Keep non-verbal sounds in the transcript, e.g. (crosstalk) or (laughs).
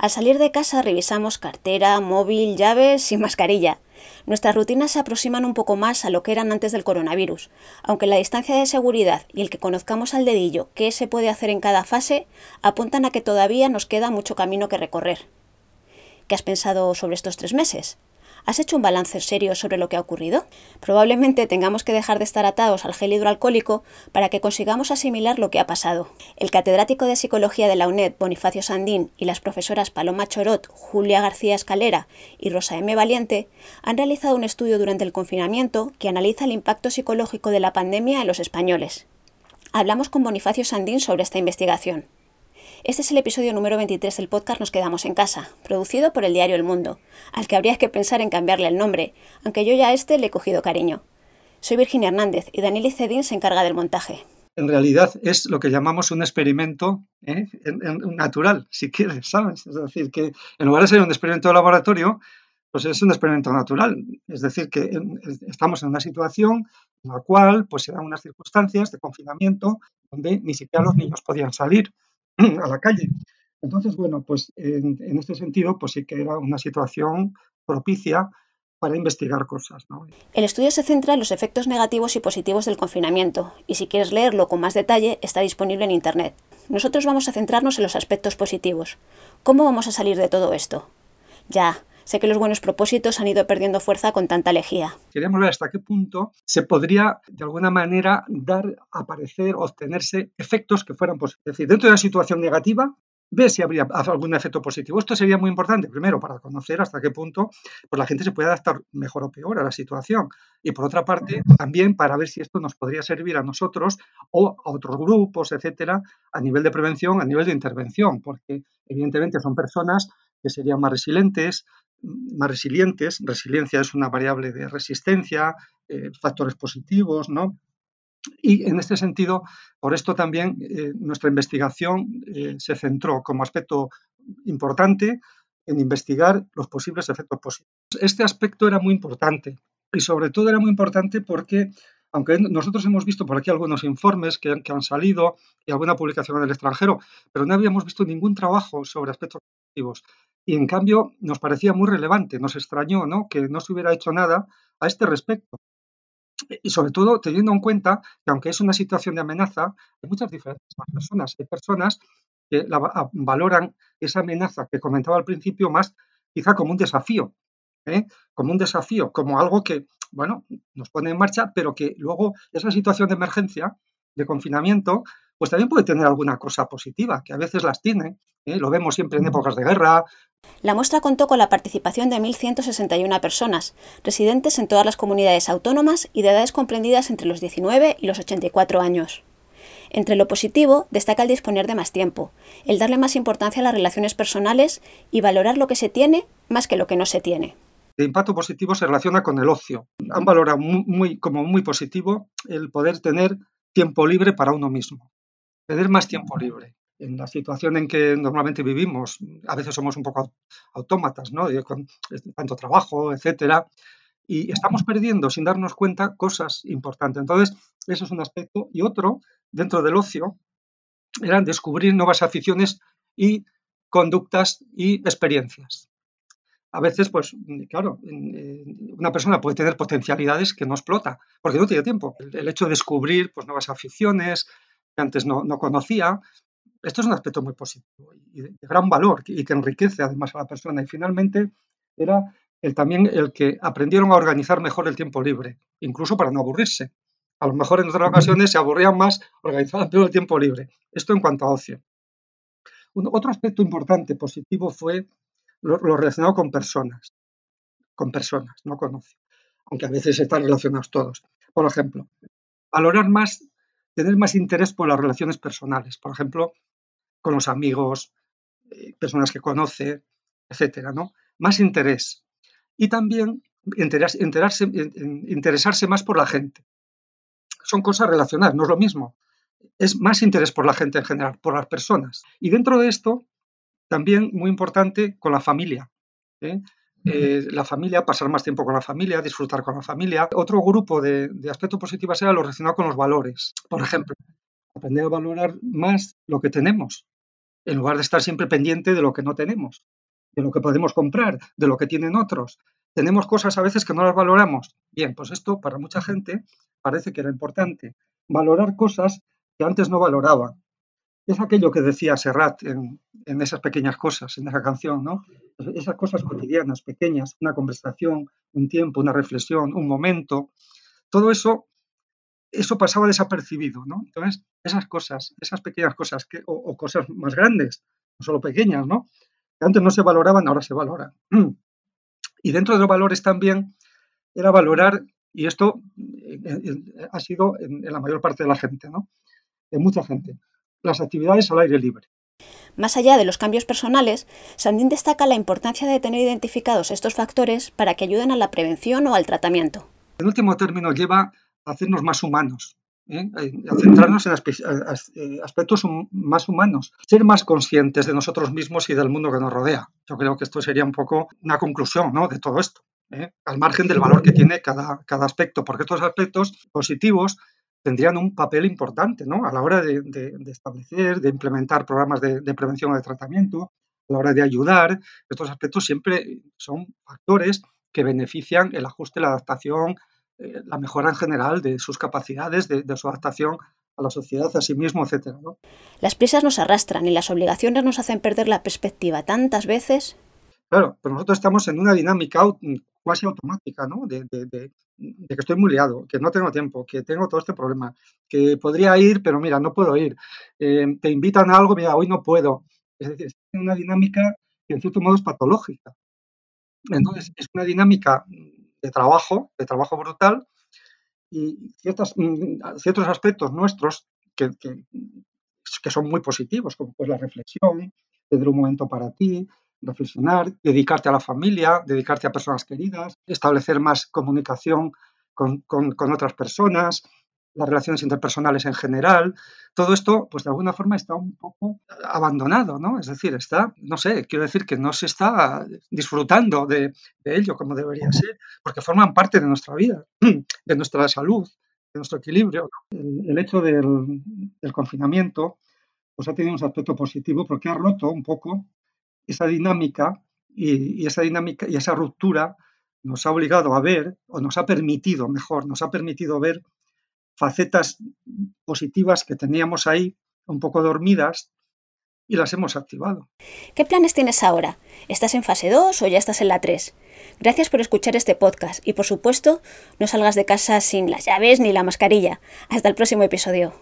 Al salir de casa revisamos cartera, móvil, llaves y mascarilla. Nuestras rutinas se aproximan un poco más a lo que eran antes del coronavirus, aunque la distancia de seguridad y el que conozcamos al dedillo qué se puede hacer en cada fase apuntan a que todavía nos queda mucho camino que recorrer. ¿Qué has pensado sobre estos tres meses? ¿Has hecho un balance serio sobre lo que ha ocurrido? Probablemente tengamos que dejar de estar atados al gel hidroalcohólico para que consigamos asimilar lo que ha pasado. El catedrático de Psicología de la UNED, Bonifacio Sandín, y las profesoras Paloma Chorot, Julia García Escalera y Rosa M. Valiente han realizado un estudio durante el confinamiento que analiza el impacto psicológico de la pandemia en los españoles. Hablamos con Bonifacio Sandín sobre esta investigación. Este es el episodio número 23 del podcast Nos Quedamos en Casa, producido por el diario El Mundo, al que habría que pensar en cambiarle el nombre, aunque yo ya a este le he cogido cariño. Soy Virginia Hernández y Daniel Cedín se encarga del montaje. En realidad es lo que llamamos un experimento ¿eh? natural, si quieres, ¿sabes? Es decir, que en lugar de ser un experimento de laboratorio, pues es un experimento natural. Es decir, que estamos en una situación en la cual pues, se dan unas circunstancias de confinamiento donde ni siquiera los niños podían salir a la calle. Entonces, bueno, pues en, este sentido, pues sí que era una situación propicia para investigar cosas. El estudio se centra en los efectos negativos y positivos del confinamiento, y si quieres leerlo con más detalle, está disponible en Internet. Nosotros vamos a centrarnos en los aspectos positivos. ¿Cómo vamos a salir de todo esto? Ya, Sé que los buenos propósitos han ido perdiendo fuerza con tanta lejía. Queríamos ver hasta qué punto se podría, de alguna manera, dar, aparecer, obtenerse efectos que fueran positivos. Es decir, dentro de una situación negativa, ver si habría algún efecto positivo. Esto sería muy importante, primero, para conocer hasta qué punto pues, la gente se puede adaptar mejor o peor a la situación. Y por otra parte, también para ver si esto nos podría servir a nosotros o a otros grupos, etcétera, a nivel de prevención, a nivel de intervención, porque evidentemente son personas que serían más resilientes, más resilientes. Resiliencia es una variable de resistencia, eh, factores positivos, ¿no? Y en este sentido, por esto también eh, nuestra investigación eh, se centró como aspecto importante en investigar los posibles efectos positivos. Este aspecto era muy importante y sobre todo era muy importante porque, aunque nosotros hemos visto por aquí algunos informes que, que han salido y alguna publicación en el extranjero, pero no habíamos visto ningún trabajo sobre aspectos positivos. Y en cambio nos parecía muy relevante, nos extrañó ¿no? que no se hubiera hecho nada a este respecto. Y sobre todo teniendo en cuenta que aunque es una situación de amenaza, hay muchas diferentes personas. Hay personas que valoran esa amenaza que comentaba al principio más quizá como un desafío, ¿eh? como un desafío, como algo que, bueno, nos pone en marcha, pero que luego esa situación de emergencia, de confinamiento, pues también puede tener alguna cosa positiva, que a veces las tiene. ¿eh? Lo vemos siempre en épocas de guerra. La muestra contó con la participación de 1.161 personas, residentes en todas las comunidades autónomas y de edades comprendidas entre los 19 y los 84 años. Entre lo positivo destaca el disponer de más tiempo, el darle más importancia a las relaciones personales y valorar lo que se tiene más que lo que no se tiene. El impacto positivo se relaciona con el ocio. Han valorado muy, como muy positivo el poder tener tiempo libre para uno mismo tener más tiempo libre. En la situación en que normalmente vivimos, a veces somos un poco autómatas, ¿no? Con tanto trabajo, etcétera, y estamos perdiendo sin darnos cuenta cosas importantes. Entonces, eso es un aspecto. Y otro, dentro del ocio, era descubrir nuevas aficiones y conductas y experiencias. A veces, pues, claro, una persona puede tener potencialidades que no explota, porque no tiene tiempo. El hecho de descubrir pues, nuevas aficiones, que antes no, conocía. Esto es un aspecto muy positivo y de, gran valor y que enriquece además a la persona. Y finalmente era el, también el que aprendieron a organizar mejor el tiempo libre, incluso para no aburrirse. A lo mejor en otras ocasiones se aburrían más, organizaban (laughs) peor el tiempo libre. Esto en cuanto a ocio. otro aspecto importante, positivo, fue lo, lo, relacionado con personas. Con personas, no con. Aunque a veces están relacionados todos. Por ejemplo, valorar más tener más interés por las relaciones personales, por ejemplo, con los amigos, eh, personas que conoce, etcétera, ¿no? Más interés. Y también enterarse, interesarse más por la gente. Son cosas relacionadas, no es lo mismo. Es más interés por la gente en general, por las personas. Y dentro de esto, también muy importante con la familia. ¿eh? Eh, la familia, pasar más tiempo con la familia, disfrutar con la familia. Otro grupo de, de aspectos positivos era lo relacionado con los valores. Por ejemplo, aprender a valorar más lo que tenemos. en lugar de estar siempre pendiente de lo que no tenemos, de lo que podemos comprar, de lo que tienen otros. Tenemos cosas a veces que no las valoramos. Bien, pues esto para mucha gente parece que era importante. Valorar cosas que antes no valoraban. Es aquello que decía Serrat en, en esas pequeñas cosas, en esa canción, ¿no? Esas cosas cotidianas, pequeñas, una conversación, un tiempo, una reflexión, un momento. Todo eso eso pasaba desapercibido, ¿no? Entonces, esas cosas, esas pequeñas cosas, que, o, cosas más grandes, no solo pequeñas, ¿no? Que antes no se valoraban, ahora se valoran. (clears throat) Y dentro de los valores también era valorar, y esto eh, eh, ha sido en, la mayor parte de la gente, ¿no? En mucha gente, las actividades al aire libre. Más allá de los cambios personales, Sandín destaca la importancia de tener identificados estos factores para que ayuden a la prevención o al tratamiento. En último término, lleva hacernos más humanos, ¿eh? a centrarnos en eh, aspectos más humanos, ser más conscientes de nosotros mismos y del mundo que nos rodea. Yo creo que esto sería un poco una conclusión ¿no? de todo esto, ¿eh? al margen del valor que tiene cada, cada aspecto, porque estos aspectos positivos tendrían un papel importante ¿no? a la hora de, establecer, de implementar programas de, prevención o de tratamiento, a la hora de ayudar. Estos aspectos siempre son factores que benefician el ajuste, la adaptación, eh, la mejora en general de sus capacidades, de, su adaptación a la sociedad, a sí mismo, etc. Las prisas nos arrastran y las obligaciones nos hacen perder la perspectiva tantas veces. Claro, pero nosotros estamos en una dinámica casi automática, ¿no? De, que estoy muy liado, que no tengo tiempo, que tengo todo este problema, que podría ir, pero mira, no puedo ir. Eh, te invitan a algo, mira, hoy no puedo. Es decir, es una dinámica que en cierto modo es patológica. Entonces, es una dinámica de trabajo, de trabajo brutal, y ciertas, mm, ciertos aspectos nuestros que, que, son muy positivos, como pues la reflexión, tener un momento para ti, reflexionar, dedicarte a la familia, dedicarte a personas queridas, establecer más comunicación con, con, con otras personas, las relaciones interpersonales en general, todo esto, pues de alguna forma está un poco abandonado, ¿no? Es decir, está, no sé, quiero decir que no se está disfrutando de, ello como debería ser, porque forman parte de nuestra vida, (clears throat) de nuestra salud, de nuestro equilibrio. El, hecho del, confinamiento, pues ha tenido un aspecto positivo porque ha roto un poco esa dinámica y, esa dinámica y esa ruptura nos ha obligado a ver, o nos ha permitido, mejor, nos ha permitido ver facetas positivas que teníamos ahí un poco dormidas y las hemos activado. ¿Qué planes tienes ahora? ¿Estás en fase 2 o ya estás en la 3? Gracias por escuchar este podcast y por supuesto no salgas de casa sin las llaves ni la mascarilla. Hasta el próximo episodio.